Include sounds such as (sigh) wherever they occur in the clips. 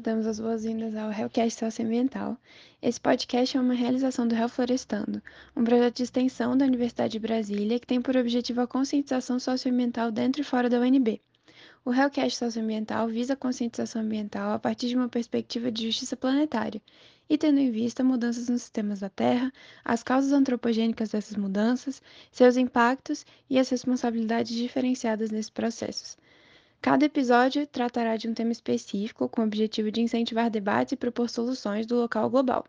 damos as boas-vindas ao Hellcast Socioambiental. Esse podcast é uma realização do Hell Florestando, um projeto de extensão da Universidade de Brasília que tem por objetivo a conscientização socioambiental dentro e fora da UNB. O Hellcast Socioambiental visa a conscientização ambiental a partir de uma perspectiva de justiça planetária e tendo em vista mudanças nos sistemas da Terra, as causas antropogênicas dessas mudanças, seus impactos e as responsabilidades diferenciadas nesses processos. Cada episódio tratará de um tema específico com o objetivo de incentivar debates e propor soluções do local global.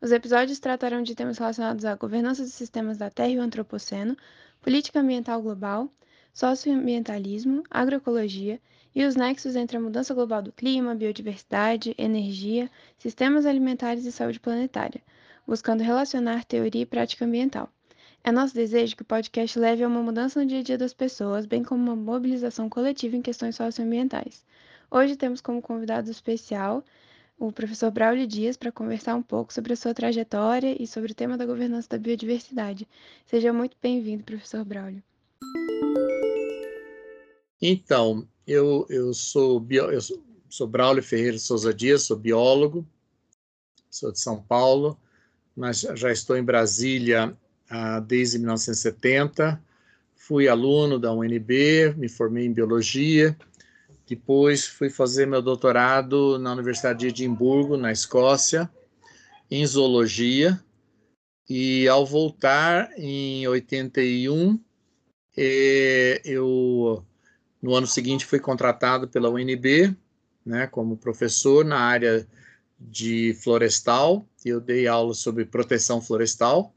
Os episódios tratarão de temas relacionados à governança dos sistemas da Terra e o Antropoceno, política ambiental global, socioambientalismo, agroecologia e os nexos entre a mudança global do clima, biodiversidade, energia, sistemas alimentares e saúde planetária, buscando relacionar teoria e prática ambiental. É nosso desejo que o podcast leve a uma mudança no dia a dia das pessoas, bem como uma mobilização coletiva em questões socioambientais. Hoje temos como convidado especial o professor Braulio Dias para conversar um pouco sobre a sua trajetória e sobre o tema da governança da biodiversidade. Seja muito bem-vindo, professor Braulio. Então, eu, eu, sou, bio, eu sou, sou Braulio Ferreira Souza Dias, sou biólogo, sou de São Paulo, mas já estou em Brasília ah, desde 1970. Fui aluno da UNB, me formei em biologia. Depois fui fazer meu doutorado na Universidade de Edimburgo, na Escócia, em zoologia. E ao voltar em 81, eh, eu no ano seguinte fui contratado pela UNB, né, como professor na área de florestal. Eu dei aula sobre proteção florestal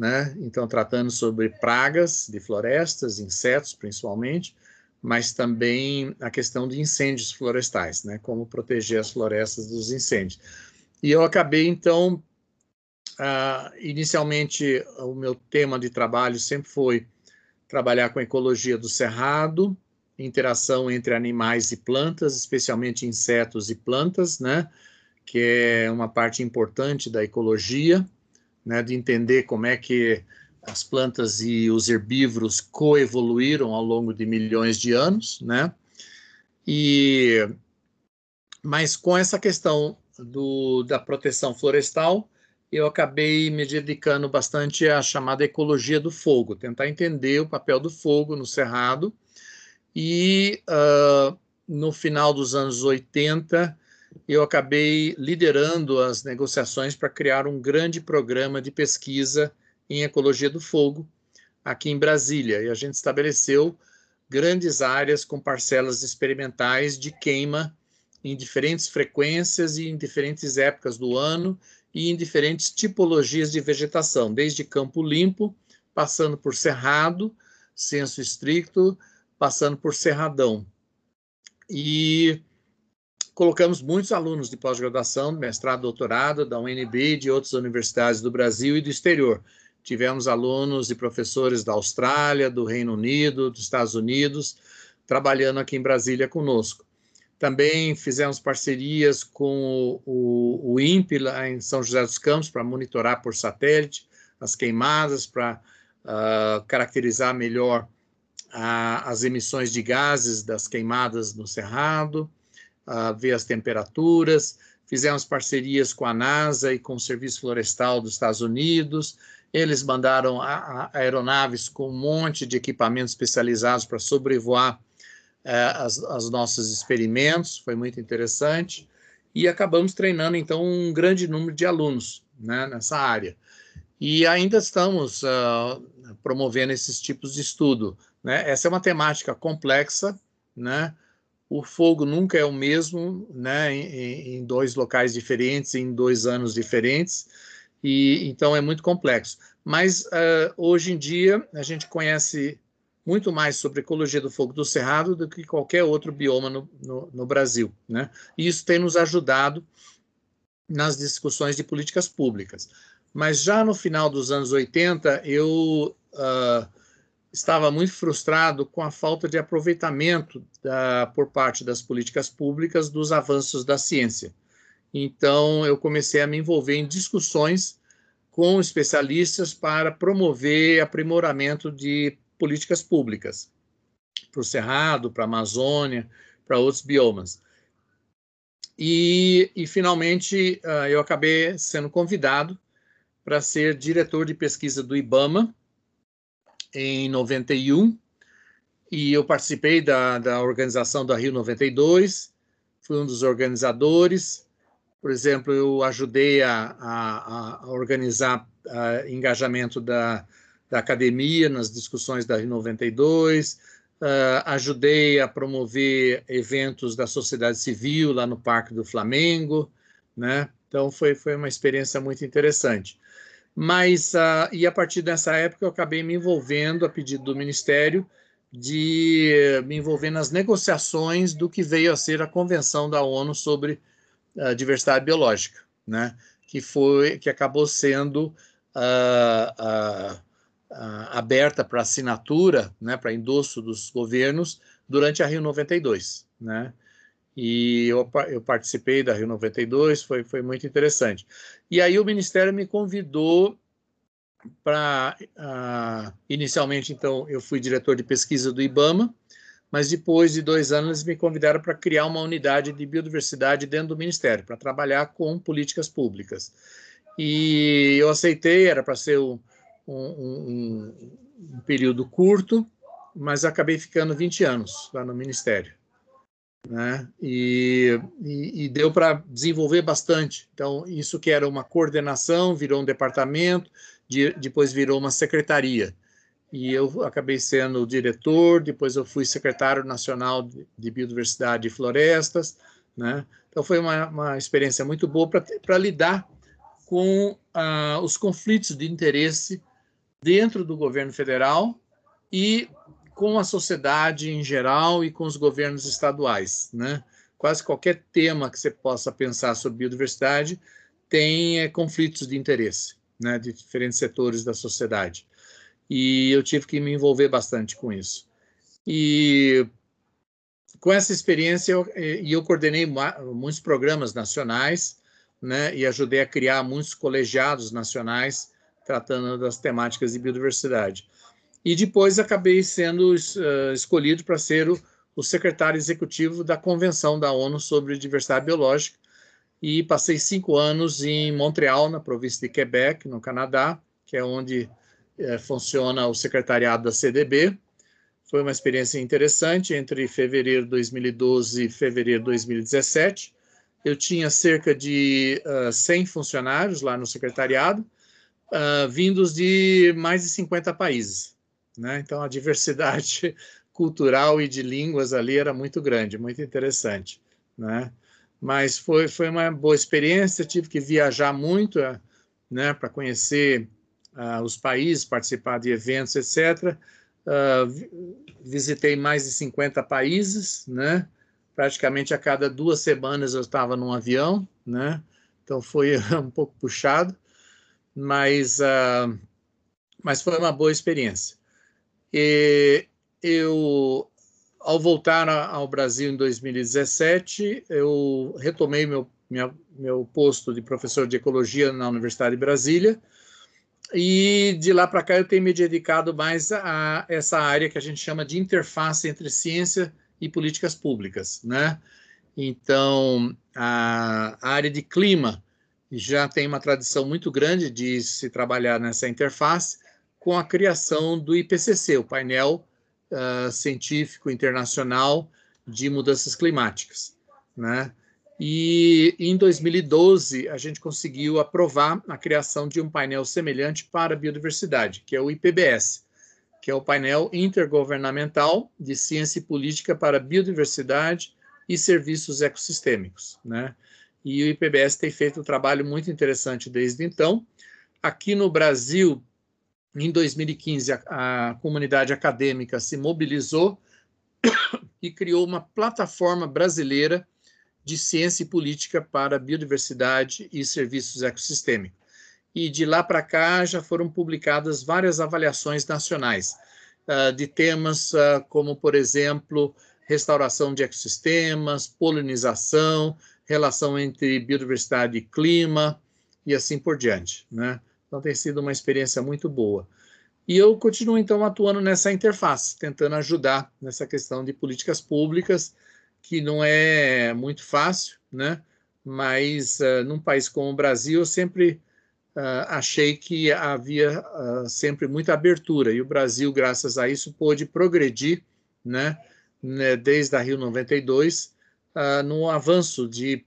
né? Então, tratando sobre pragas de florestas, insetos principalmente, mas também a questão de incêndios florestais, né? Como proteger as florestas dos incêndios. E eu acabei, então, uh, inicialmente, o meu tema de trabalho sempre foi trabalhar com ecologia do cerrado, interação entre animais e plantas, especialmente insetos e plantas, né? Que é uma parte importante da ecologia né, de entender como é que as plantas e os herbívoros coevoluíram ao longo de milhões de anos, né? E mas com essa questão do, da proteção florestal, eu acabei me dedicando bastante à chamada ecologia do fogo, tentar entender o papel do fogo no cerrado. E uh, no final dos anos 80, eu acabei liderando as negociações para criar um grande programa de pesquisa em ecologia do fogo aqui em Brasília. E a gente estabeleceu grandes áreas com parcelas experimentais de queima em diferentes frequências e em diferentes épocas do ano e em diferentes tipologias de vegetação, desde campo limpo, passando por cerrado, senso estricto, passando por cerradão. E colocamos muitos alunos de pós-graduação, mestrado, doutorado, da UNB de outras universidades do Brasil e do exterior. Tivemos alunos e professores da Austrália, do Reino Unido, dos Estados Unidos, trabalhando aqui em Brasília conosco. Também fizemos parcerias com o, o INPE, lá em São José dos Campos, para monitorar por satélite as queimadas, para uh, caracterizar melhor uh, as emissões de gases das queimadas no Cerrado ver as temperaturas. Fizemos parcerias com a NASA e com o Serviço Florestal dos Estados Unidos. Eles mandaram a, a aeronaves com um monte de equipamentos especializados para sobrevoar uh, as, os nossos experimentos. Foi muito interessante. E acabamos treinando, então, um grande número de alunos né, nessa área. E ainda estamos uh, promovendo esses tipos de estudo. Né? Essa é uma temática complexa, né? O fogo nunca é o mesmo, né, em, em, dois locais diferentes, em dois anos diferentes, e então é muito complexo. Mas uh, hoje em dia a gente conhece muito mais sobre ecologia do fogo do cerrado do que qualquer outro bioma no, no, no Brasil, né? E isso tem nos ajudado nas discussões de políticas públicas. Mas já no final dos anos 80, eu uh, estava muito frustrado com a falta de aproveitamento da, por parte das políticas públicas dos avanços da ciência. Então, eu comecei a me envolver em discussões com especialistas para promover aprimoramento de políticas públicas para o Cerrado, para a Amazônia, para outros biomas. E, e finalmente uh, eu acabei sendo convidado para ser diretor de pesquisa do IBAMA em 91 e eu participei da, da organização da Rio 92, fui um dos organizadores. Por exemplo, eu ajudei a, a, a organizar a engajamento da, da academia nas discussões da Rio 92, uh, ajudei a promover eventos da sociedade civil lá no Parque do Flamengo, né? Então foi, foi uma experiência muito interessante. Mas, uh, e a partir dessa época, eu acabei me envolvendo, a pedido do Ministério, de me envolver nas negociações do que veio a ser a Convenção da ONU sobre a Diversidade Biológica, né? que, foi, que acabou sendo uh, uh, uh, aberta para assinatura, né, para endosso dos governos, durante a Rio 92. Né? E eu, eu participei da Rio 92, foi, foi muito interessante. E aí o Ministério me convidou para. Uh, inicialmente, então, eu fui diretor de pesquisa do IBAMA, mas depois de dois anos me convidaram para criar uma unidade de biodiversidade dentro do Ministério, para trabalhar com políticas públicas. E eu aceitei, era para ser um, um, um, período curto, mas acabei ficando 20 anos lá no Ministério. Né? E, e, e deu para desenvolver bastante. Então, isso que era uma coordenação virou um departamento, de, depois virou uma secretaria. E eu acabei sendo diretor, depois eu fui secretário nacional de Biodiversidade e Florestas, né? Então foi uma, uma experiência muito boa para lidar com ah, os conflitos de interesse dentro do governo federal e com a sociedade em geral e com os governos estaduais, né? Quase qualquer tema que você possa pensar sobre biodiversidade tem é, conflitos de interesse né, de diferentes setores da sociedade. E eu tive que me envolver bastante com isso. E com essa experiência, eu, e eu coordenei muitos programas nacionais, né, e ajudei a criar muitos colegiados nacionais tratando das temáticas de biodiversidade. E depois acabei sendo uh, escolhido para ser o, o secretário executivo da Convenção da ONU sobre Diversidade Biológica, e passei cinco anos em Montreal, na província de Quebec, no Canadá, que é onde é, funciona o secretariado da CDB. Foi uma experiência interessante entre fevereiro de 2012 e fevereiro de 2017. Eu tinha cerca de uh, ah, 100 funcionários lá no secretariado, uh, vindos de mais de 50 países. Né? Então, a diversidade (laughs) cultural e de línguas ali era muito grande, muito interessante. Né? mas foi, foi uma boa experiência. Tive que viajar muito eh, né, para conhecer uh, os países, participar de eventos, etc. Uh, ah, visitei mais de 50 países, né? praticamente a cada duas semanas eu estava num avião, né? então foi (laughs) um pouco puxado, mas, uh, mas foi uma boa experiência. E eu ao voltar ao Brasil em 2017, eu retomei meu, minha, meu posto de professor de ecologia na Universidade de Brasília. E de lá para cá eu tenho me dedicado mais a essa área que a gente chama de interface entre ciência e políticas públicas, né? Então, a, a área de clima já tem uma tradição muito grande de se trabalhar nessa interface com a criação do IPCC, o painel uh, científico internacional de mudanças climáticas, né? E em 2012 a gente conseguiu aprovar a criação de um painel semelhante para a biodiversidade, que é o IPBS, que é o painel intergovernamental de ciência e política para biodiversidade e serviços ecossistêmicos, né? E o IPBS tem feito um trabalho muito interessante desde então. Aqui no Brasil, em 2015, a, a comunidade acadêmica se mobilizou (coughs) e criou uma plataforma brasileira de ciência e política para biodiversidade e serviços ecossistêmicos. E de lá para cá já foram publicadas várias avaliações nacionais uh, de temas uh, como, por exemplo, restauração de ecossistemas, polinização, relação entre biodiversidade e clima e assim por diante, né? Então tem sido uma experiência muito boa. E eu continuo então atuando nessa interface, tentando ajudar nessa questão de políticas públicas, que não é muito fácil, né? mas uh, num país como o Brasil, eu sempre uh, achei que havia uh, sempre muita abertura, e o Brasil, graças a isso, pôde progredir, né, né desde a Rio 92, no avanço de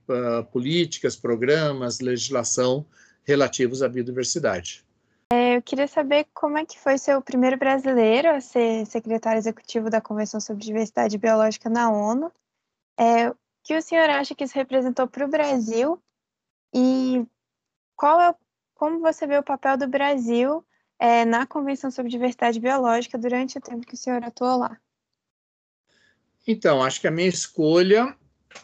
políticas, programas, legislação relativos à biodiversidade. É, eu queria saber como é que foi ser o primeiro brasileiro a ser secretário executivo da Convenção sobre Diversidade Biológica na ONU. É, o que o senhor acha que isso representou para o Brasil e qual é, como você vê o papel do Brasil é, na Convenção sobre Diversidade Biológica durante o tempo que o senhor atuou lá? Então, acho que a minha escolha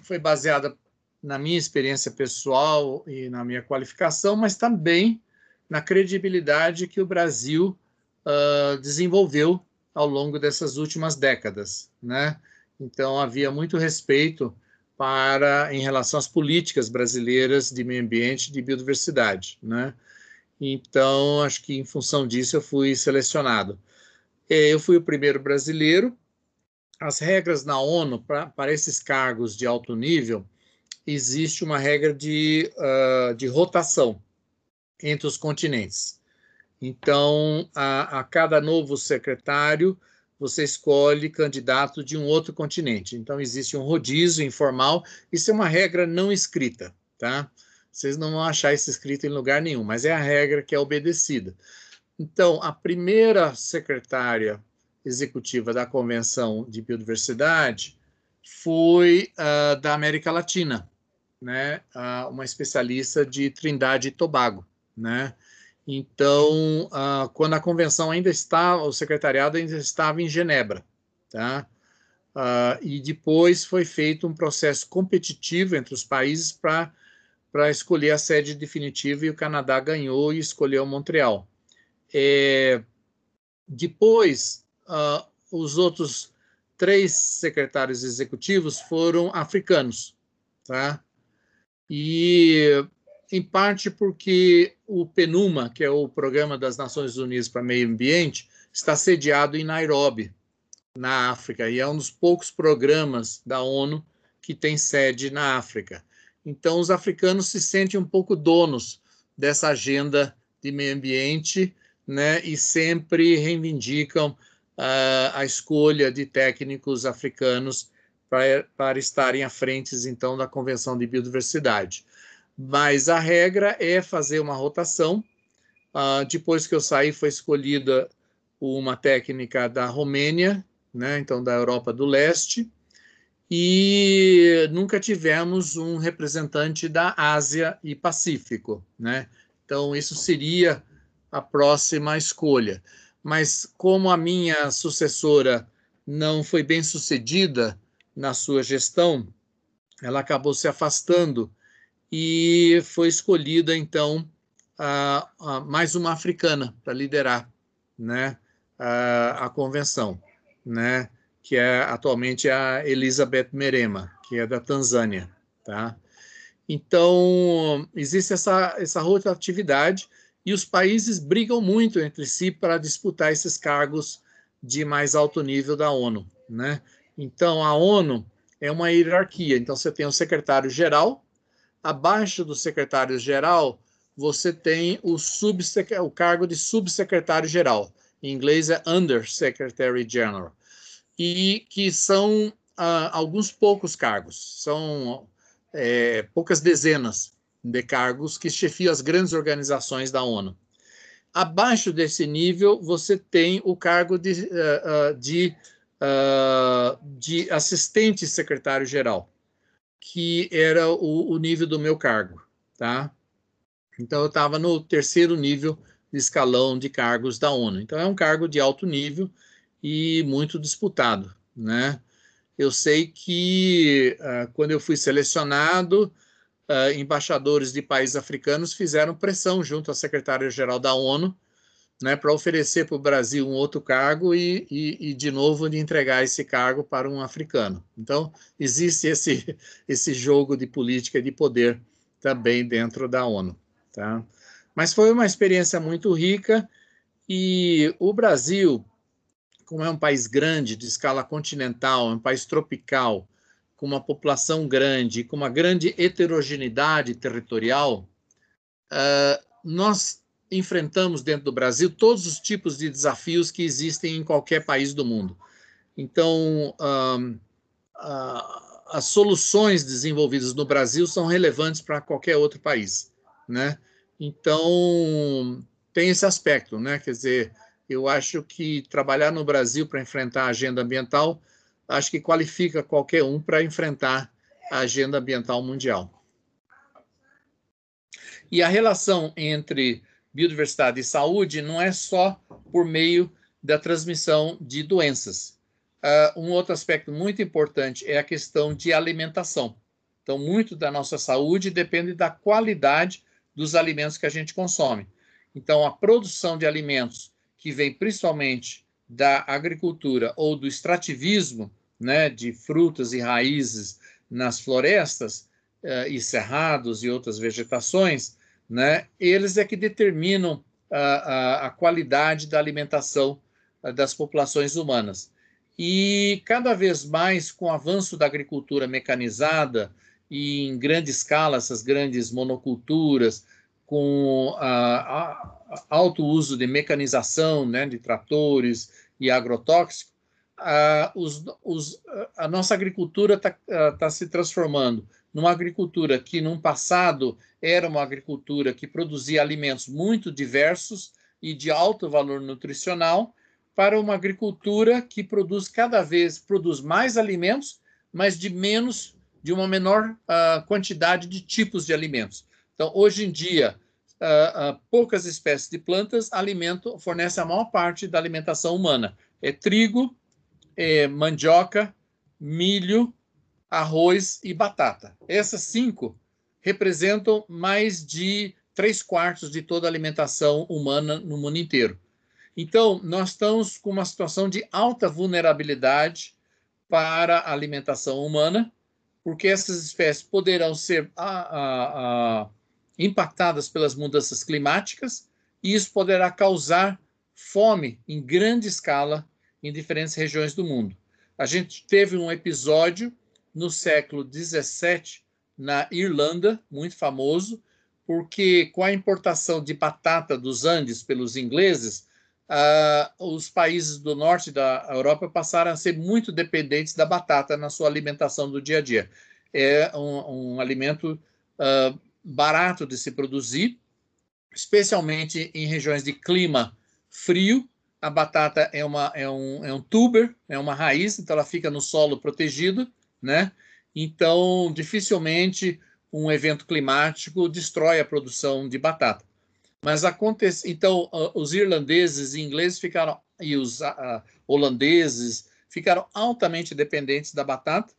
foi baseada na minha experiência pessoal e na minha qualificação, mas também na credibilidade que o Brasil uh, desenvolveu ao longo dessas últimas décadas, né? Então havia muito respeito para em relação às políticas brasileiras de meio ambiente e de biodiversidade, né? Então acho que em função disso eu fui selecionado. Eu fui o primeiro brasileiro. As regras na ONU para esses cargos de alto nível existe uma regra de, uh, de rotação entre os continentes. Então, a, a, cada novo secretário, você escolhe candidato de um outro continente. Então, existe um rodízio informal. Isso é uma regra não escrita, tá? Vocês não vão achar isso escrito em lugar nenhum, mas é a regra que é obedecida. Então, a primeira secretária executiva da Convenção de Biodiversidade foi uh, da América Latina, né, uma especialista de Trindade e Tobago, né? Então, uh, quando a convenção ainda estava, o secretariado ainda estava em Genebra, tá? Uh, e depois foi feito um processo competitivo entre os países para para escolher a sede definitiva e o Canadá ganhou e escolheu Montreal. É, depois, uh, os outros três secretários executivos foram africanos, tá? E em parte porque o PNUMA, que é o Programa das Nações Unidas para Meio Ambiente, está sediado em Nairobi, na África, e é um dos poucos programas da ONU que tem sede na África. Então, os africanos se sentem um pouco donos dessa agenda de meio ambiente, né, e sempre reivindicam uh, a escolha de técnicos africanos para, estarem à frente, então, da Convenção de Biodiversidade. Mas a regra é fazer uma rotação. Uh, depois que eu saí, foi escolhida uma técnica da Romênia, né, então da Europa do Leste, e nunca tivemos um representante da Ásia e Pacífico, né? Então isso seria a próxima escolha. Mas como a minha sucessora não foi bem sucedida, na sua gestão, ela acabou se afastando e foi escolhida, então, a, a mais uma africana para liderar né, a, a, convenção, né, que é atualmente a Elizabeth Merema, que é da Tanzânia. Tá? Então, existe essa, essa rotatividade e os países brigam muito entre si para disputar esses cargos de mais alto nível da ONU. Né? Então, a ONU é uma hierarquia. Então, você tem o secretário-geral, abaixo do secretário-geral, você tem o, o cargo de subsecretário-geral. Em inglês é Under Secretary General. E que são uh, alguns poucos cargos, são é, poucas dezenas de cargos que chefiam as grandes organizações da ONU. Abaixo desse nível, você tem o cargo de, uh, uh, de uh, de assistente secretário-geral, que era o, o, nível do meu cargo, tá? Então, eu estava no terceiro nível de escalão de cargos da ONU. Então, é um cargo de alto nível e muito disputado, né? Eu sei que uh, quando eu fui selecionado, uh, embaixadores de países africanos fizeram pressão junto à secretária-geral da ONU né, para oferecer para o Brasil um outro cargo e, e, e, de novo, de entregar esse cargo para um africano. Então, existe esse, (laughs) esse jogo de política de poder também dentro da ONU. Tá? Mas foi uma experiência muito rica e o Brasil, como é um país grande, de escala continental, é um país tropical, com uma população grande, com uma grande heterogeneidade territorial, uh, nós enfrentamos dentro do Brasil todos os tipos de desafios que existem em qualquer país do mundo. Então, uh, as soluções desenvolvidas no Brasil são relevantes para qualquer outro país, né? Então, tem esse aspecto, né? Quer dizer, eu acho que trabalhar no Brasil para enfrentar a agenda ambiental, acho que qualifica qualquer um para enfrentar a agenda ambiental mundial. E a relação entre biodiversidade e saúde não é só por meio da transmissão de doenças. Uh, um outro aspecto muito importante é a questão de alimentação. Então, muito da nossa saúde depende da qualidade dos alimentos que a gente consome. Então, a produção de alimentos que vem principalmente da agricultura ou do extrativismo, né, de frutas e raízes nas florestas uh, e cerrados e outras vegetações, né, eles é que determinam a, a, a qualidade da alimentação uh, das populações humanas. E cada vez mais, com o avanço da agricultura mecanizada e em grande escala, essas grandes monoculturas, com a, alto uso de mecanização, né, de tratores e agrotóxicos, a, os, os, a nossa agricultura está tá se transformando numa agricultura que, num passado, era uma agricultura que produzia alimentos muito diversos e de alto valor nutricional, para uma agricultura que produz cada vez produz mais alimentos, mas de menos, de uma menor uh, quantidade de tipos de alimentos. Então, hoje em dia, uh, uh, poucas espécies de plantas alimentam, fornecem a maior parte da alimentação humana. É trigo, é mandioca, milho, arroz e batata. Essas cinco representam mais de três quartos de toda a alimentação humana no mundo inteiro. Então, nós estamos com uma situação de alta vulnerabilidade para a alimentação humana, porque essas espécies poderão ser a, a, a, impactadas pelas mudanças climáticas, e isso poderá causar fome em grande escala em diferentes regiões do mundo. A gente teve um episódio no século 17 na Irlanda, muito famoso, porque com a importação de batata dos Andes pelos ingleses, uh, os países do norte da Europa passaram a ser muito dependentes da batata na sua alimentação do dia a dia. É um, um alimento uh, barato de se produzir, especialmente em regiões de clima frio. A batata é, uma, é, um, é um tuber, é uma raiz, então ela fica no solo protegido, né? Então, dificilmente um evento climático destrói a produção de batata. Mas acontece, então, uh, os irlandeses e ingleses ficaram e os uh, holandeses ficaram altamente dependentes da batata.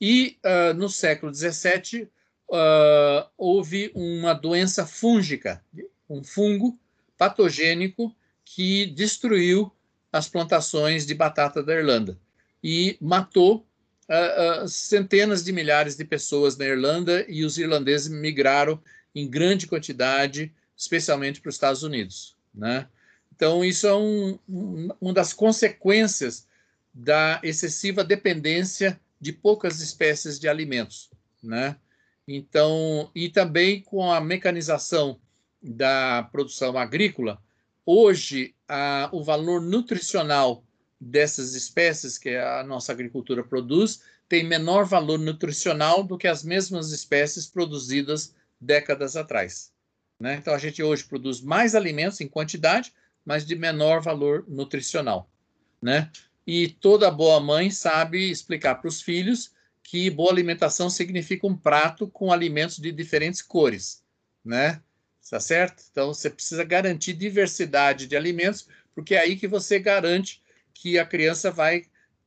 E uh, no século XVII uh, houve uma doença fúngica, um fungo patogênico que destruiu as plantações de batata da Irlanda e matou uh, uh, centenas de milhares de pessoas na Irlanda e os irlandeses migraram em grande quantidade, especialmente para os Estados Unidos, né? Então isso é um, um, uma das consequências da excessiva dependência de poucas espécies de alimentos, né? Então, e também com a mecanização da produção agrícola, hoje a, o valor nutricional dessas espécies que a nossa agricultura produz tem menor valor nutricional do que as mesmas espécies produzidas décadas atrás. Né? Então, a gente hoje produz mais alimentos em quantidade, mas de menor valor nutricional. Né? E toda boa mãe sabe explicar para os filhos que boa alimentação significa um prato com alimentos de diferentes cores, né? Tá certo? Então você precisa garantir diversidade de alimentos, porque é aí que você garante que a criança vai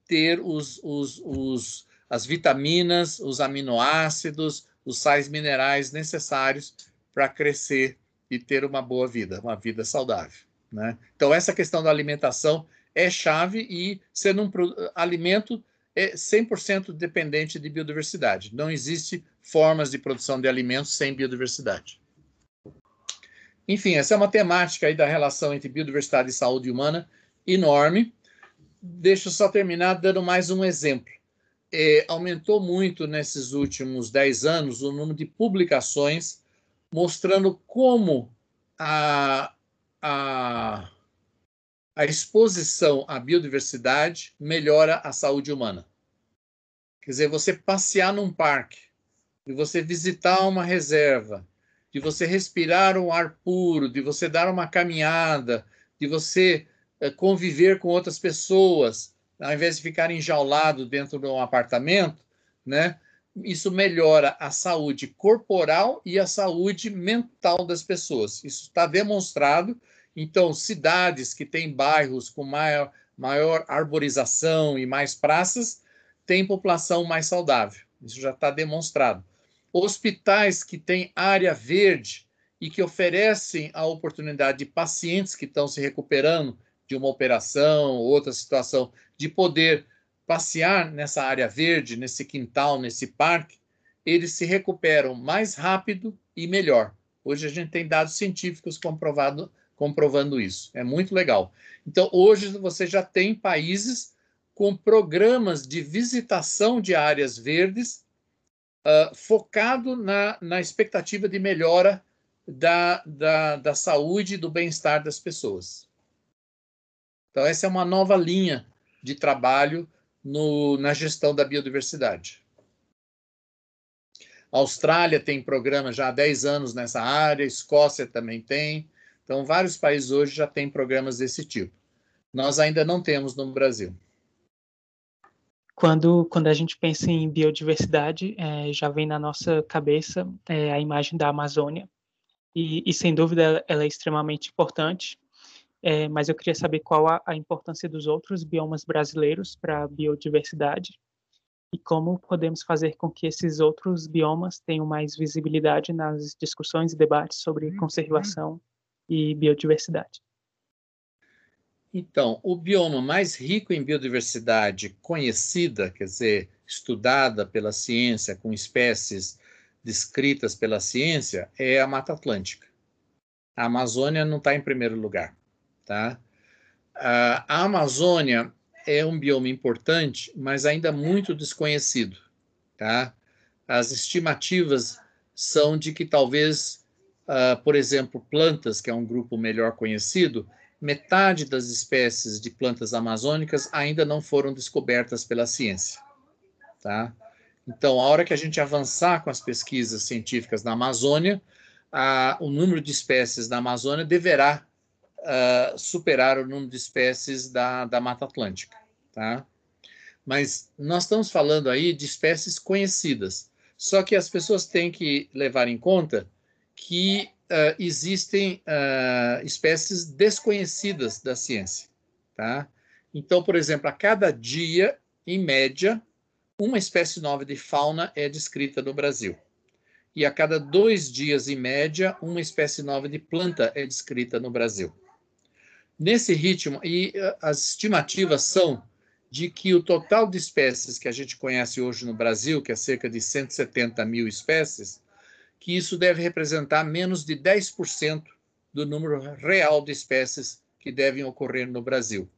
ter os, os, os, as vitaminas, os aminoácidos, os sais minerais necessários para crescer e ter uma boa vida, uma vida saudável. Né? Então, essa questão da alimentação é chave e sendo um alimento é 100% dependente de biodiversidade. Não existe formas de produção de alimentos sem biodiversidade. Enfim, essa é uma temática aí da relação entre biodiversidade e saúde humana enorme. Deixa eu só terminar dando mais um exemplo. é, aumentou muito nesses últimos 10 anos o número de publicações mostrando como a, a, a exposição à biodiversidade melhora a saúde humana. Quer dizer, você passear num parque, de você visitar uma reserva, de você respirar um ar puro, de você dar uma caminhada, de você conviver com outras pessoas, ao invés de ficar enjaulado dentro de um apartamento, né? Isso melhora a saúde corporal e a saúde mental das pessoas. Isso está demonstrado. Então, cidades que têm bairros com maior, maior arborização e mais praças têm população mais saudável. Isso já está demonstrado. Hospitais que têm área verde e que oferecem a oportunidade de pacientes que estão se recuperando de uma operação, outra situação, de poder passear nessa área verde, nesse quintal, nesse parque, eles se recuperam mais rápido e melhor. Hoje a gente tem dados científicos comprovado, comprovando isso. É muito legal. Então, hoje você já tem países com programas de visitação de áreas verdes uh, focado na, na expectativa de melhora da, da, da saúde e do bem-estar das pessoas. Então, essa é uma nova linha de trabalho no, na gestão da biodiversidade. A Austrália tem programa já há 10 anos nessa área, a Escócia também tem. Então, vários países hoje já têm programas desse tipo. Nós ainda não temos no Brasil. Quando, quando a gente pensa em biodiversidade, é, já vem na nossa cabeça é, a imagem da Amazônia. E, e, sem dúvida, ela é extremamente importante é, mas eu queria saber qual a, a importância dos outros biomas brasileiros para a biodiversidade e como podemos fazer com que esses outros biomas tenham mais visibilidade nas discussões e debates sobre uhum. conservação e biodiversidade. Então, o bioma mais rico em biodiversidade conhecida, quer dizer, estudada pela ciência, com espécies descritas pela ciência, é a Mata Atlântica. A Amazônia não está em primeiro lugar. Tá? A Amazônia é um bioma importante, mas ainda muito desconhecido. Tá? As estimativas são de que talvez, uh, por exemplo, plantas, que é um grupo melhor conhecido, metade das espécies de plantas amazônicas ainda não foram descobertas pela ciência. Tá? Então, a hora que a gente avançar com as pesquisas científicas na Amazônia, a, o número de espécies na Amazônia deverá uh, superar o número de espécies da, da Mata Atlântica, tá? Mas nós estamos falando aí de espécies conhecidas. Só que as pessoas têm que levar em conta que uh, existem uh, espécies desconhecidas da ciência, tá? Então, por exemplo, a cada dia, em média, uma espécie nova de fauna é descrita no Brasil. E a cada dois dias, em média, uma espécie nova de planta é descrita no Brasil. Nesse ritmo, e eh, as estimativas são de que o total de espécies que a gente conhece hoje no Brasil, que é cerca de 170 mil espécies, que isso deve representar menos de 10% do número real de espécies que devem ocorrer no Brasil.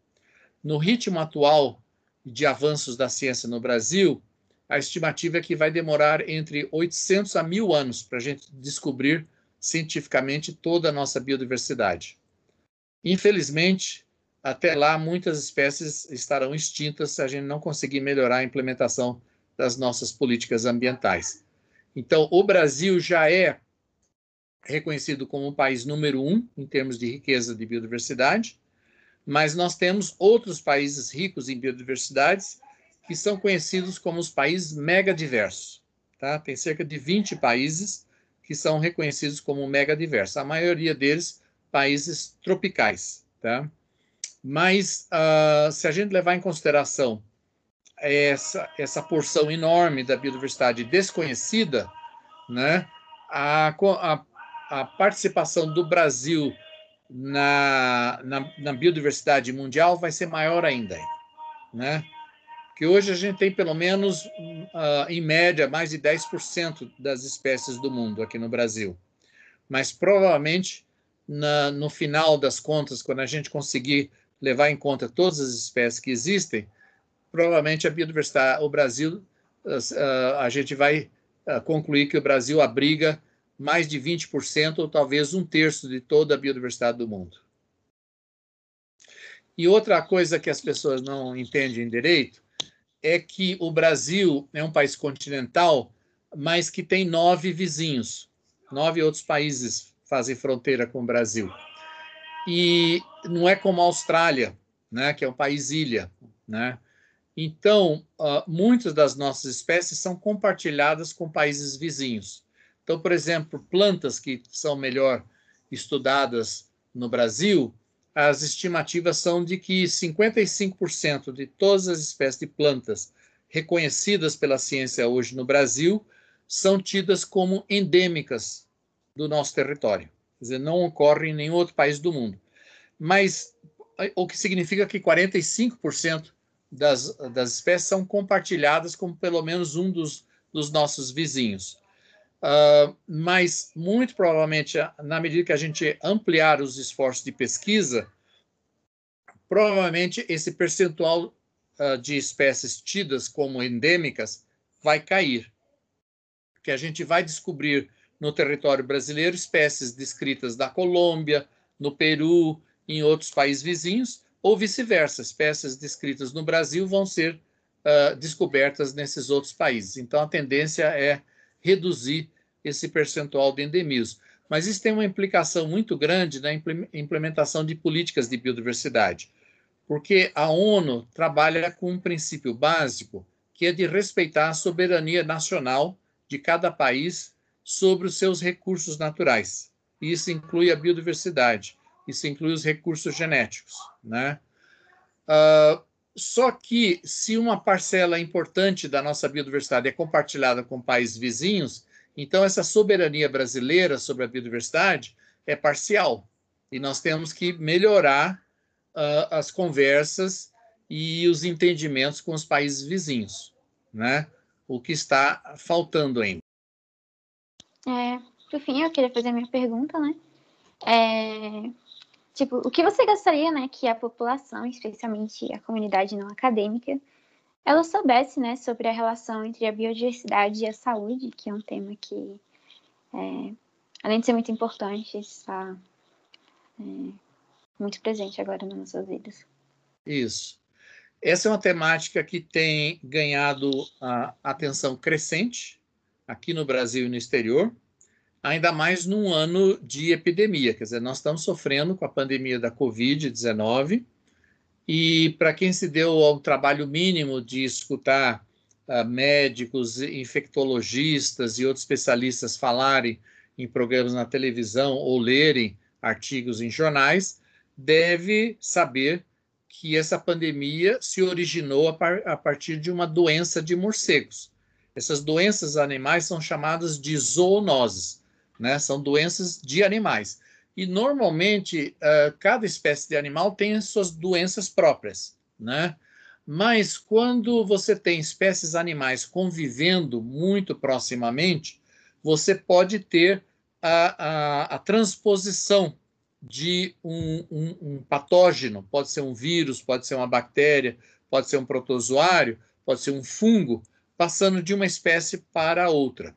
No ritmo atual de avanços da ciência no Brasil, a estimativa é que vai demorar entre 800 a 1000 anos para a gente descobrir cientificamente toda a nossa biodiversidade. Infelizmente, até lá, muitas espécies estarão extintas se a gente não conseguir melhorar a implementação das nossas políticas ambientais. Então, o Brasil já é reconhecido como o país número um em termos de riqueza de biodiversidade, mas nós temos outros países ricos em biodiversidades que são conhecidos como os países megadiversos. Tá? Tem cerca de 20 países que são reconhecidos como megadiversos. A maioria deles países tropicais, tá? Mas uh, se a gente levar em consideração essa, essa porção enorme da biodiversidade desconhecida, né, a, a, a participação do Brasil na, na, na, biodiversidade mundial vai ser maior ainda, né? Que hoje a gente tem pelo menos, uh, em média, mais de 10% das espécies do mundo aqui no Brasil. Mas provavelmente na, no final das contas, quando a gente conseguir levar em conta todas as espécies que existem, provavelmente a biodiversidade, o Brasil, a gente vai concluir que o Brasil abriga mais de 20% ou talvez um terço de toda a biodiversidade do mundo. E outra coisa que as pessoas não entendem direito é que o Brasil é um país continental, mas que tem nove vizinhos. Nove outros países fazem fronteira com o Brasil. E não é como a Austrália, né, que é um país ilha, né? Então, uh, muitas das nossas espécies são compartilhadas com países vizinhos. Então, por exemplo, plantas que são melhor estudadas no Brasil as estimativas são de que 55% de todas as espécies de plantas reconhecidas pela ciência hoje no Brasil são tidas como endêmicas do nosso território. Quer dizer, não ocorrem em nenhum outro país do mundo. Mas o que significa que 45% das, das espécies são compartilhadas com pelo menos um dos, dos nossos vizinhos. Uh, mas, muito provavelmente, na medida que a gente ampliar os esforços de pesquisa, provavelmente esse percentual uh, de espécies tidas como endêmicas vai cair. Porque a gente vai descobrir no território brasileiro espécies descritas da Colômbia, no Peru, em outros países vizinhos, ou vice-versa, espécies descritas no Brasil vão ser uh, descobertas nesses outros países. Então, a tendência é reduzir esse percentual de endemismo. Mas isso tem uma implicação muito grande na implementação de políticas de biodiversidade, porque a ONU trabalha com um princípio básico, que é de respeitar a soberania nacional de cada país sobre os seus recursos naturais. Isso inclui a biodiversidade, isso inclui os recursos genéticos. Né? Uh, só que, se uma parcela importante da nossa biodiversidade é compartilhada com países vizinhos, então, essa soberania brasileira sobre a biodiversidade é parcial e nós temos que melhorar uh, as conversas e os entendimentos com os países vizinhos, né? O que está faltando ainda. É, por fim, eu queria fazer a minha pergunta, né? É, tipo, o que você gostaria, né, que a população, especialmente a comunidade não acadêmica, ela soubesse né, sobre a relação entre a biodiversidade e a saúde, que é um tema que, é, além de ser muito importante, está é, muito presente agora nas nossas vidas. Isso. Essa é uma temática que tem ganhado a atenção crescente aqui no Brasil e no exterior, ainda mais num ano de epidemia. Quer dizer, nós estamos sofrendo com a pandemia da Covid-19 e para quem se deu ao trabalho mínimo de escutar uh, médicos, infectologistas e outros especialistas falarem em programas na televisão ou lerem artigos em jornais, deve saber que essa pandemia se originou a, par a partir de uma doença de morcegos. Essas doenças animais são chamadas de zoonoses, né? São doenças de animais. E normalmente uh, cada espécie de animal tem as suas doenças próprias, né? Mas quando você tem espécies animais convivendo muito proximamente, você pode ter a, a, a transposição de um, um, um, patógeno, pode ser um vírus, pode ser uma bactéria, pode ser um protozoário, pode ser um fungo, passando de uma espécie para outra.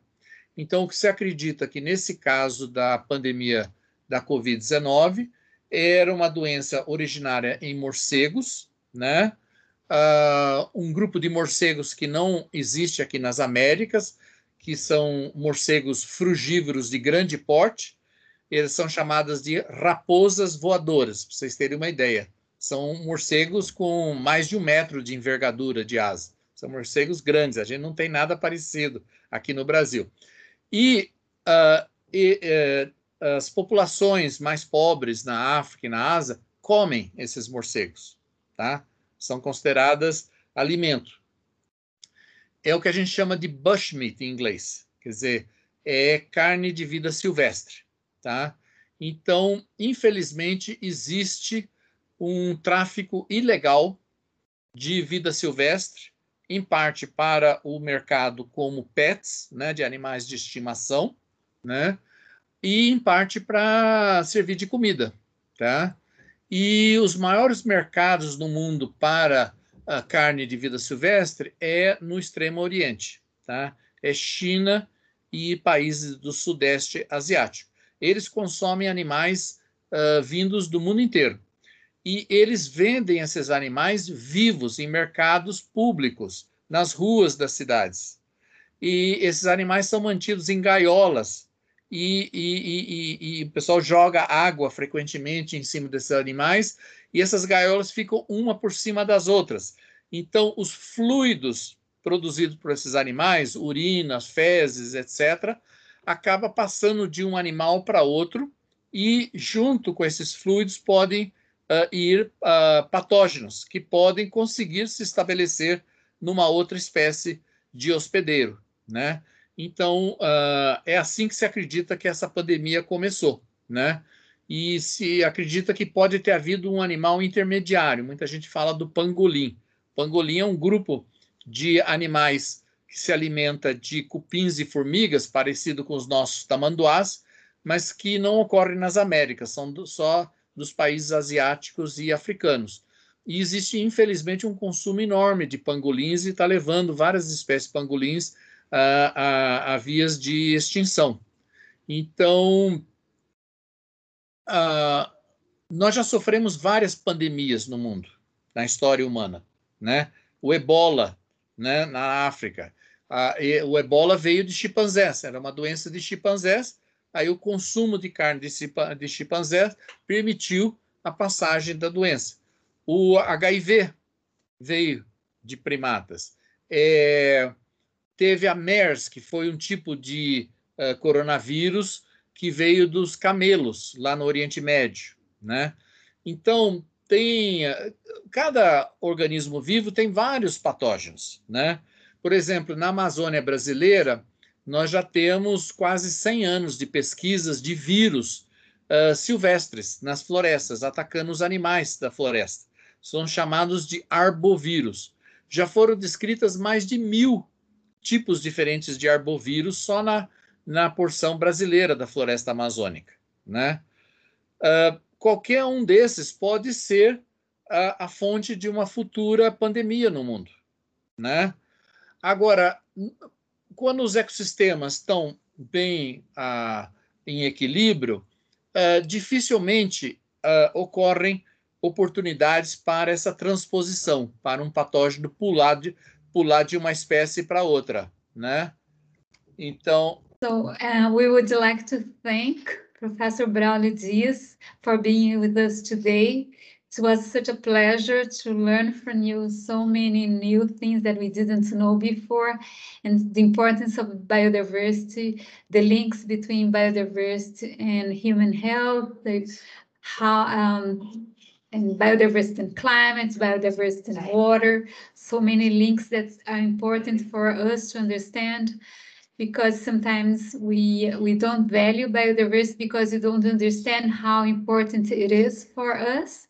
Então, o que se acredita que nesse caso da pandemia da Covid-19. Era uma doença originária em morcegos, né? Uh, um grupo de morcegos que não existe aqui nas Américas, que são morcegos frugívoros de grande porte. Eles são chamadas de raposas voadoras, para vocês terem uma ideia. São morcegos com mais de um metro de envergadura de asa. São morcegos grandes, a gente não tem nada parecido aqui no Brasil. E, uh, e uh, as populações mais pobres na África e na Ásia comem esses morcegos, tá? São consideradas alimento. É o que a gente chama de bushmeat em inglês, quer dizer, é carne de vida silvestre, tá? Então, infelizmente, existe um tráfico ilegal de vida silvestre, em parte para o mercado como pets, né, de animais de estimação, né? e em parte para servir de comida, tá? E os maiores mercados no mundo para a carne de vida silvestre é no Extremo Oriente, tá? É China e países do Sudeste Asiático. Eles consomem animais uh, vindos do mundo inteiro. E eles vendem esses animais vivos em mercados públicos, nas ruas das cidades. E esses animais são mantidos em gaiolas. E, e, e, e, o pessoal joga água frequentemente em cima desses animais, e essas gaiolas ficam uma por cima das outras. Então, os fluidos produzidos por esses animais, urinas, fezes, etc., acaba passando de um animal para outro e, junto com esses fluidos, podem uh, ir uh, patógenos que podem conseguir se estabelecer numa outra espécie de hospedeiro, né? Então, uh, é assim que se acredita que essa pandemia começou, né? E se acredita que pode ter havido um animal intermediário. Muita gente fala do pangolim. Pangolim é um grupo de animais que se alimenta de cupins e formigas, parecido com os nossos tamanduás, mas que não ocorrem nas Américas, são do, só dos países asiáticos e africanos. E existe, infelizmente, um consumo enorme de pangolins e está levando várias espécies de pangolins a, a, a vias de extinção. Então, nós já sofremos várias pandemias no mundo, na história humana. Né? O ebola né, na África. o ebola veio de chimpanzés, era uma doença de chimpanzés aí o consumo de carne de, chimpanzé permitiu a passagem da doença. O HIV veio de primatas. É, teve a MERS, que foi um tipo de uh, coronavírus que veio dos camelos, lá no Oriente Médio. Né? Então, tem cada organismo vivo tem vários patógenos. Né? Por exemplo, na Amazônia brasileira, nós já temos quase 100 anos de pesquisas de vírus uh, silvestres nas florestas, atacando os animais da floresta. São chamados de arbovírus. Já foram descritas mais de mil tipos diferentes de arbovírus só na, na porção brasileira da floresta amazônica. Né? Uh, qualquer um desses pode ser a, a fonte de uma futura pandemia no mundo. Né? Agora, quando os ecossistemas estão bem ah, em equilíbrio, ah, dificilmente ah, ocorrem oportunidades para essa transposição, para um patógeno pular de, pular de uma espécie para outra, né? Então. So uh, we would like to thank Professor Braulio Dias for being with us today. It was such a pleasure to learn from you so many new things that we didn't know before, and the importance of biodiversity, the links between biodiversity and human health, the, how um, and biodiversity and climate, biodiversity and water, so many links that are important for us to understand because sometimes we we don't value biodiversity because we don't understand how important it is for us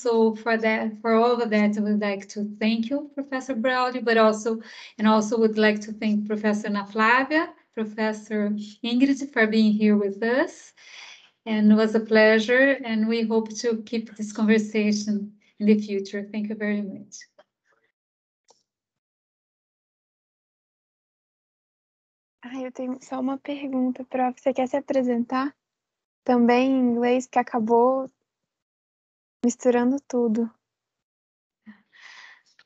so for that, for all of that, I would like to thank you, Professor Braulio, but also, and also would like to thank Professor Ana Flávia, Professor Ingrid for being here with us. And it was a pleasure, and we hope to keep this conversation in the future. Thank you very much. Ah, eu tenho só uma pergunta, prof. Você quer se apresentar? Também em inglês, que acabou misturando tudo.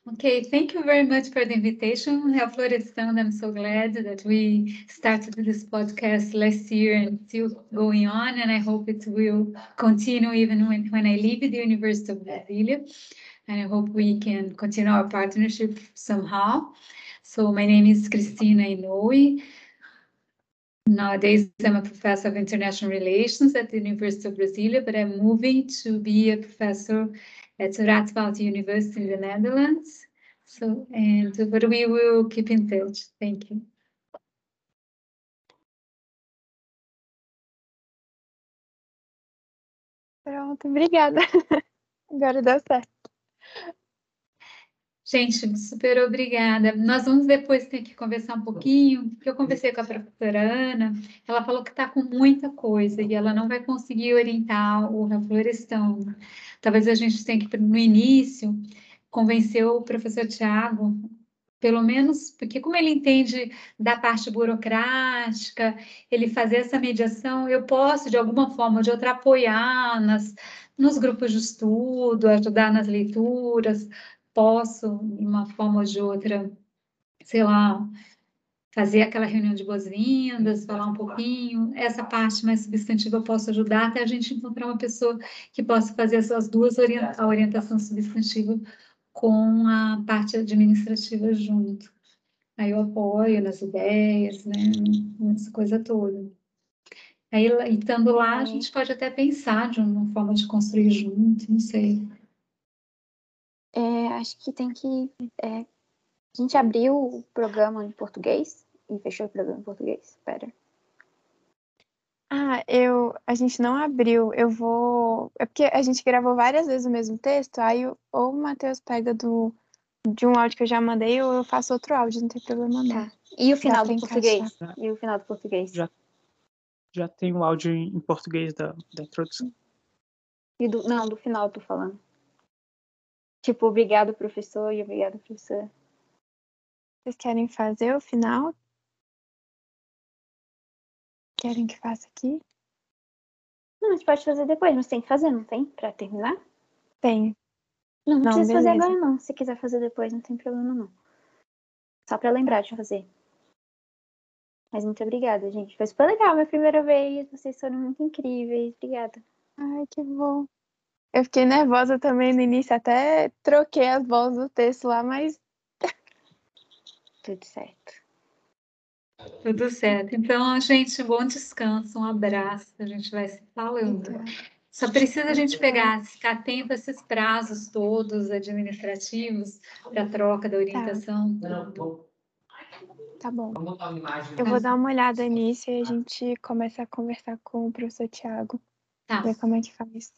Okay, thank you very much for the invitation. Hello, Florestan. I'm so glad that we started this podcast last year and still going on, and I hope it will continue even when, when I leave the University of Brasilia. And I hope we can continue our partnership somehow. So my name is Cristina Inoue. Nowadays, I'm a professor of international relations at the University of Brasilia, but I'm moving to be a professor at Radboud University in the Netherlands. So, and but we will keep in touch. Thank you. Pronto, obrigada. (laughs) Agora deu certo. Gente, super obrigada. Nós vamos depois ter que conversar um pouquinho, porque eu conversei com a professora Ana, ela falou que está com muita coisa e ela não vai conseguir orientar o reflorestão. Talvez a gente tenha que, no início, convenceu o professor Tiago, pelo menos, porque como ele entende da parte burocrática, ele fazer essa mediação, eu posso, de alguma forma ou de outra, apoiar nas, nos grupos de estudo, ajudar nas leituras, posso, de uma forma ou de outra, sei lá, fazer aquela reunião de boas-vindas, falar um pouquinho. Essa parte mais substantiva eu posso ajudar até a gente encontrar uma pessoa que possa fazer essas duas a orientação substantiva com a parte administrativa junto. Aí eu apoio nas ideias, né, nessa coisa toda. Aí, estando lá, a gente pode até pensar de uma forma de construir junto, não sei. Acho que tem que. É, a gente abriu o programa em português e fechou o programa em português. Espera. Ah, eu, a gente não abriu. Eu vou. É porque a gente gravou várias vezes o mesmo texto, aí ou o Matheus pega do, de um áudio que eu já mandei, ou eu faço outro áudio, não tem problema não. Tá. E o final do português? E o final do português? Já, já tem o áudio em português da, da introdução. E do, não, do final eu tô falando. Tipo, obrigado, professor, e obrigado, professora. Vocês querem fazer o final? Querem que faça aqui? Não, a gente pode fazer depois, mas tem que fazer, não tem? Pra terminar? Tem. Não, não, não precisa beleza. fazer agora, não. Se quiser fazer depois, não tem problema, não. Só pra lembrar de fazer. Mas muito obrigada, gente. Foi super legal, minha primeira vez. Vocês foram muito incríveis. Obrigada. Ai, que bom. Eu fiquei nervosa também no início, até troquei as vozes do texto lá, mas. Tudo certo. Tudo certo. Então, gente, bom descanso, um abraço. A gente vai se falando. Só precisa a gente pegar, ficar atento a esses prazos todos administrativos para troca da orientação. Tá. tá bom. Eu vou dar uma olhada nisso e a gente começa a conversar com o professor Tiago. Tá. Ver como é que faz.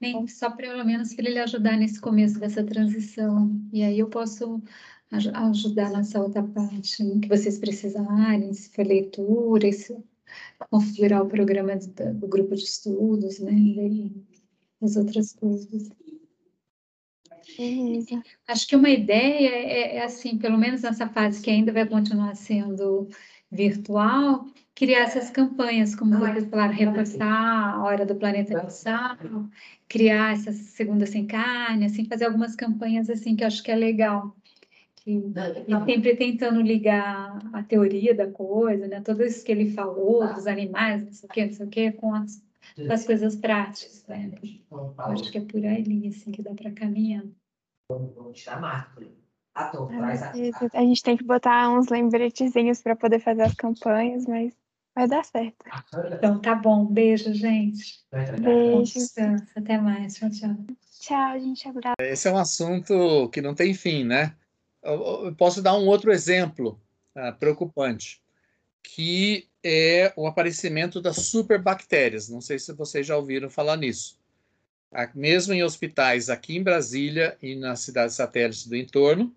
Nem, só pelo menos para ele ajudar nesse começo dessa transição. E aí eu posso ajudar nessa outra parte que vocês precisarem, se for leitura, se configurar o programa do, do grupo de estudos, né? E as outras coisas. Beleza. Acho que uma ideia é, é, assim, pelo menos nessa fase que ainda vai continuar sendo virtual, criar essas campanhas, como vocês falaram, reforçar a hora do planeta mensal, criar essa segunda sem carne, assim, fazer algumas campanhas assim que eu acho que é legal. E, e sempre tentando ligar a teoria da coisa, né? Tudo isso que ele falou, dos animais, não sei o quê, não sei o quê, com as, com as coisas práticas, né? Eu acho que é por ali, assim, que dá para caminhar. Vamos tirar máscara. Ah, a gente tem que botar uns lembretezinhos para poder fazer as campanhas, mas vai dar certo. Então tá bom. Beijo, gente. Beijo. Até mais. Tchau, tchau. Tchau, gente. Abraço. Esse é um assunto que não tem fim, né? Eu posso dar um outro exemplo uh, preocupante, que é o aparecimento das superbactérias. Não sei se vocês já ouviram falar nisso. Mesmo em hospitais aqui em Brasília e nas cidades satélites do entorno,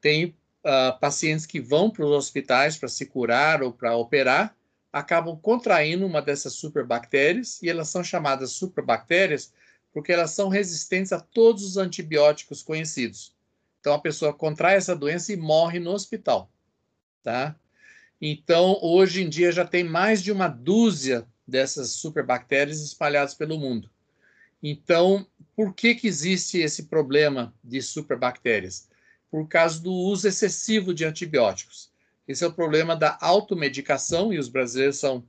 tem uh, pacientes que vão para os hospitais para se curar ou para operar, acabam contraindo uma dessas superbactérias e elas são chamadas superbactérias porque elas são resistentes a todos os antibióticos conhecidos. Então a pessoa contrai essa doença e morre no hospital, tá? Então, hoje em dia já tem mais de uma dúzia dessas superbactérias espalhadas pelo mundo. Então, por que que existe esse problema de superbactérias? por causa do uso excessivo de antibióticos. Esse é o problema da automedicação, e os brasileiros são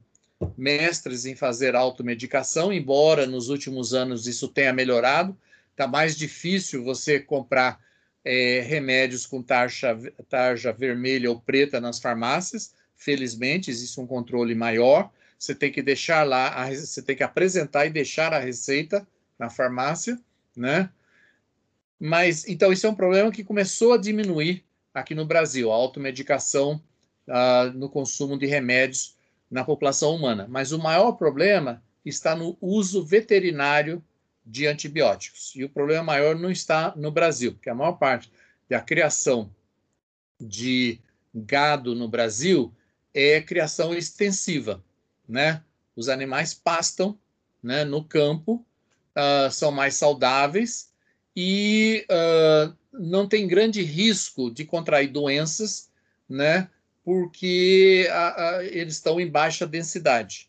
mestres em fazer automedicação, embora nos últimos anos isso tenha melhorado. Está mais difícil você comprar é, remédios com tarja, tarja vermelha ou preta nas farmácias. Felizmente, existe um controle maior. Você tem que deixar lá, a, você tem que apresentar e deixar a receita na farmácia, né? Mas, então, isso é um problema que começou a diminuir aqui no Brasil, a automedicação uh, no consumo de remédios na população humana. Mas o maior problema está no uso veterinário de antibióticos. E o problema maior não está no Brasil, porque a maior parte da criação de gado no Brasil é criação extensiva, né? Os animais pastam, né, no campo, uh, são mais saudáveis e uh, não tem grande risco de contrair doenças, né? Porque a, a, eles estão em baixa densidade.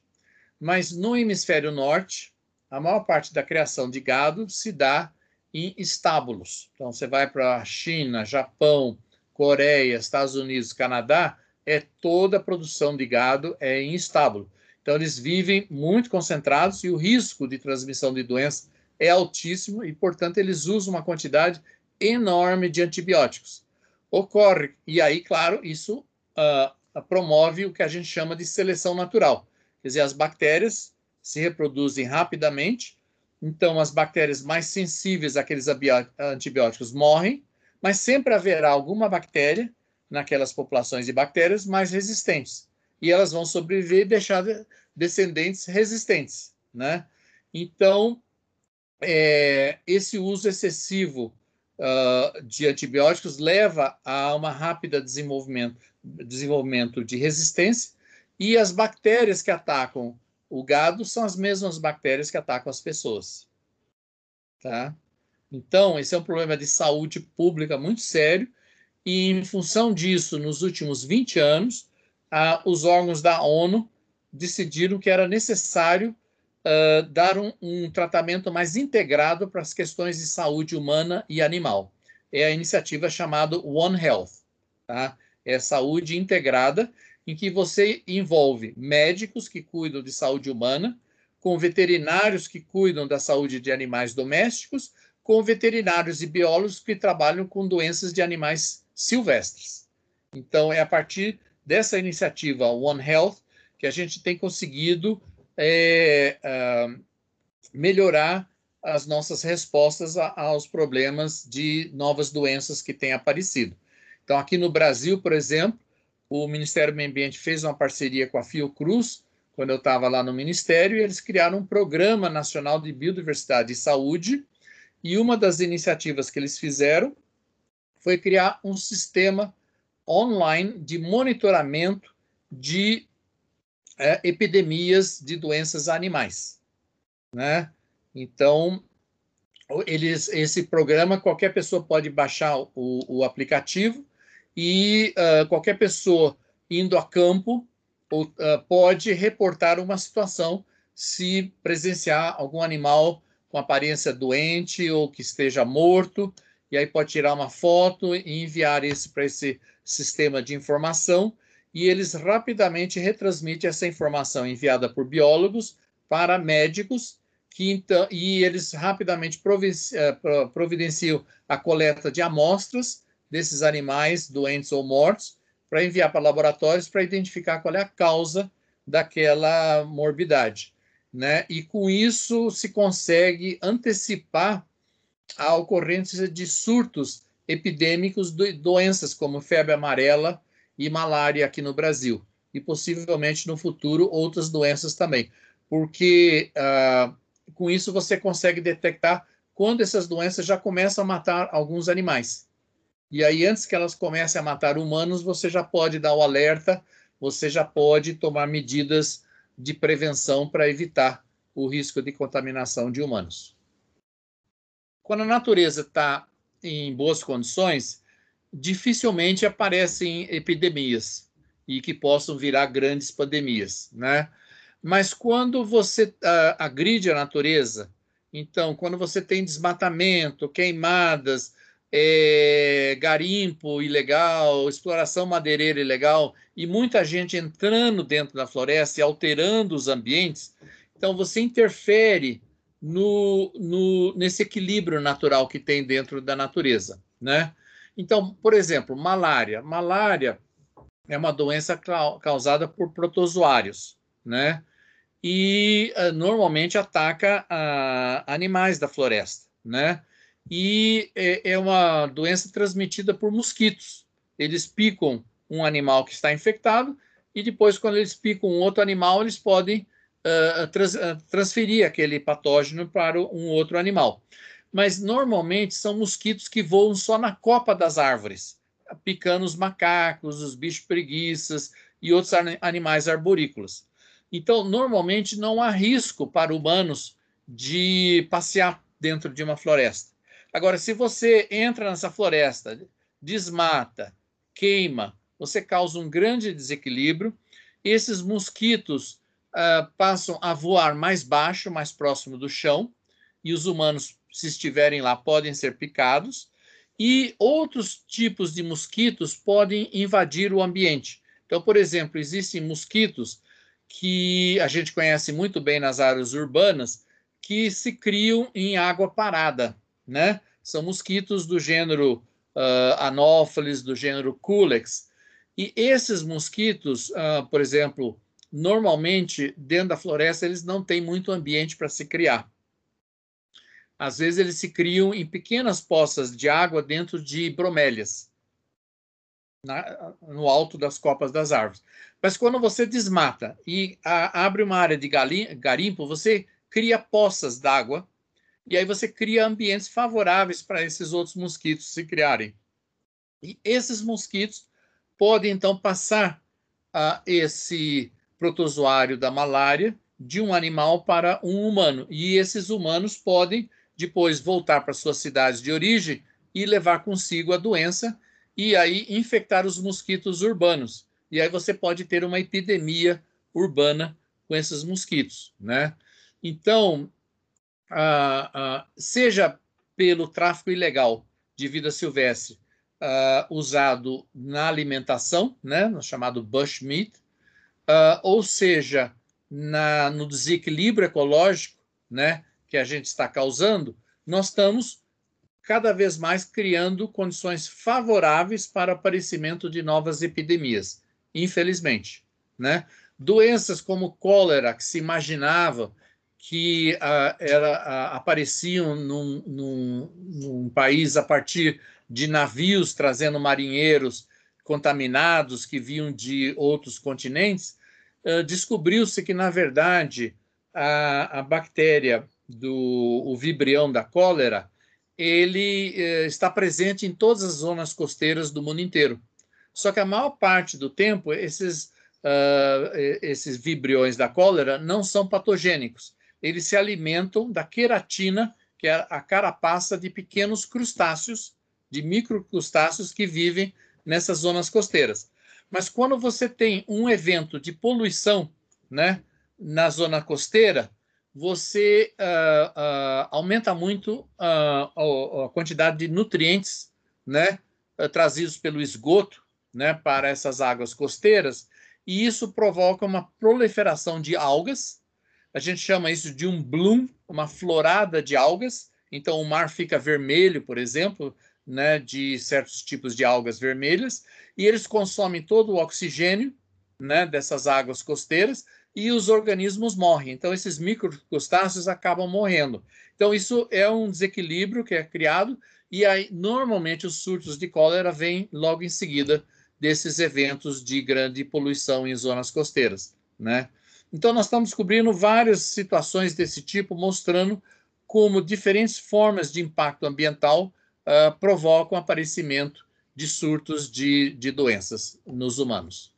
Mas no hemisfério norte, a maior parte da criação de gado se dá em estábulos. Então, você vai para a China, Japão, Coreia, Estados Unidos, Canadá, é toda a produção de gado é em estábulo. Então, eles vivem muito concentrados e o risco de transmissão de doença é altíssimo e, portanto, eles usam uma quantidade enorme de antibióticos. Ocorre, e aí, claro, isso uh, promove o que a gente chama de seleção natural. Quer dizer, as bactérias se reproduzem rapidamente, então as bactérias mais sensíveis àqueles antibióticos morrem, mas sempre haverá alguma bactéria naquelas populações de bactérias mais resistentes. E elas vão sobreviver e deixar descendentes resistentes, né? Então, é, esse uso excessivo uh, de antibióticos leva a uma rápida desenvolvimento, desenvolvimento de resistência e as bactérias que atacam o gado são as mesmas bactérias que atacam as pessoas. Tá? Então, esse é um problema de saúde pública muito sério, e em função disso, nos últimos 20 anos, ah, os órgãos da ONU decidiram que era necessário uh, dar um, um, tratamento mais integrado para as questões de saúde humana e animal. É a iniciativa chamada One Health. Tá? É saúde integrada, em que você envolve médicos que cuidam de saúde humana, com veterinários que cuidam da saúde de animais domésticos, com veterinários e biólogos que trabalham com doenças de animais silvestres. Então, é a partir dessa iniciativa One Health que a gente tem conseguido é, uh, melhorar as nossas respostas a, aos problemas de novas doenças que têm aparecido. Então, aqui no Brasil, por exemplo, o Ministério do Meio Ambiente fez uma parceria com a Fiocruz, quando eu estava lá no Ministério, e eles criaram um Programa Nacional de Biodiversidade e Saúde, e uma das iniciativas que eles fizeram foi criar um sistema online de monitoramento de é, epidemias de doenças animais, né? Então, eles, esse programa, qualquer pessoa pode baixar o, o aplicativo e uh, qualquer pessoa indo a campo ou, uh, pode reportar uma situação se presenciar algum animal com aparência doente ou que esteja morto, e aí pode tirar uma foto e enviar isso para esse sistema de informação, e eles rapidamente retransmitem essa informação enviada por biólogos para médicos, que então, e eles rapidamente eh, providenciam a coleta de amostras desses animais doentes ou mortos para enviar para laboratórios para identificar qual é a causa daquela morbidade. Né? E com isso se consegue antecipar a ocorrência de surtos epidêmicos de doenças como febre amarela e malária aqui no Brasil, e possivelmente no futuro outras doenças também, porque uh, com isso você consegue detectar quando essas doenças já começam a matar alguns animais. E aí, antes que elas comecem a matar humanos, você já pode dar o alerta, você já pode tomar medidas de prevenção para evitar o risco de contaminação de humanos. Quando a natureza está em boas condições, dificilmente aparecem epidemias e que possam virar grandes pandemias, né? Mas quando você uh, agride a natureza, então, quando você tem desmatamento, queimadas, é, garimpo ilegal, exploração madeireira ilegal e muita gente entrando dentro da floresta e alterando os ambientes, então você interfere no, no, nesse equilíbrio natural que tem dentro da natureza, né? Então, por exemplo, malária. Malária é uma doença causada por protozoários, né? E uh, normalmente ataca uh, animais da floresta, né? e é, é uma doença transmitida por mosquitos. Eles picam um animal que está infectado e depois, quando eles picam um outro animal, eles podem uh, trans, transferir aquele patógeno para um outro animal. Mas normalmente são mosquitos que voam só na copa das árvores, picando os macacos, os bichos preguiças e outros animais arborícolas. Então, normalmente não há risco para humanos de passear dentro de uma floresta. Agora, se você entra nessa floresta, desmata, queima, você causa um grande desequilíbrio. Esses mosquitos uh, passam a voar mais baixo, mais próximo do chão, e os humanos, se estiverem lá, podem ser picados. E outros tipos de mosquitos podem invadir o ambiente. Então, por exemplo, existem mosquitos que a gente conhece muito bem nas áreas urbanas, que se criam em água parada, né? São mosquitos do gênero uh, Anopheles, do gênero Culex. E esses mosquitos, uh, por exemplo, normalmente dentro da floresta eles não têm muito ambiente para se criar. Às vezes eles se criam em pequenas poças de água dentro de bromélias, na, no alto das copas das árvores. Mas quando você desmata e a, abre uma área de garimpo, você cria poças d'água e aí você cria ambientes favoráveis para esses outros mosquitos se criarem. E esses mosquitos podem então passar a esse protozoário da malária de um animal para um humano. E esses humanos podem depois voltar para suas cidades de origem e levar consigo a doença e aí infectar os mosquitos urbanos. E aí você pode ter uma epidemia urbana com esses mosquitos, né? Então, seja pelo tráfico ilegal de vida silvestre usado na alimentação, né, no chamado bushmeat, ou seja, na, no desequilíbrio ecológico, né, que a gente está causando, nós estamos cada vez mais criando condições favoráveis para o aparecimento de novas epidemias, infelizmente. Né? Doenças como cólera, que se imaginava que uh, era, uh, apareciam num, num, num, país a partir de navios trazendo marinheiros contaminados que vinham de outros continentes, uh, descobriu-se que, na verdade, a, a bactéria do o vibrião da cólera, ele eh, está presente em todas as zonas costeiras do mundo inteiro. Só que a maior parte do tempo, esses, uh, esses vibriões da cólera não são patogênicos. Eles se alimentam da queratina, que é a carapaça de pequenos crustáceos, de microcrustáceos que vivem nessas zonas costeiras. Mas quando você tem um evento de poluição né, na zona costeira, você uh, uh, aumenta muito uh, a, a, quantidade de nutrientes né, trazidos pelo esgoto né, para essas águas costeiras, e isso provoca uma proliferação de algas. A gente chama isso de um bloom, uma florada de algas. Então, o mar fica vermelho, por exemplo, né, de certos tipos de algas vermelhas, e eles consomem todo o oxigênio né, dessas águas costeiras e os organismos morrem. Então, esses microcrustáceos acabam morrendo. Então, isso é um desequilíbrio que é criado, e aí, normalmente, os surtos de cólera vêm logo em seguida desses eventos de grande poluição em zonas costeiras, né? Então, nós estamos descobrindo várias situações desse tipo, mostrando como diferentes formas de impacto ambiental uh, provocam o aparecimento de surtos de, de doenças nos humanos.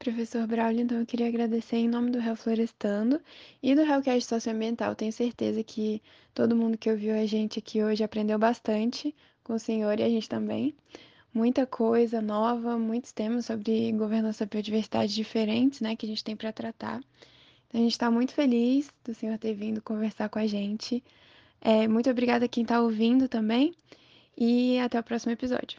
Professor Braulio, então eu queria agradecer em nome do Real Florestando e do Realcast Socioambiental. Tenho certeza que todo mundo que ouviu a gente aqui hoje aprendeu bastante com o senhor e a gente também. Muita coisa nova, muitos temas sobre governança da biodiversidade diferentes, né, que a gente tem para tratar. Então, a gente está muito feliz do senhor ter vindo conversar com a gente. É, muito obrigada a quem está ouvindo também e até o próximo episódio.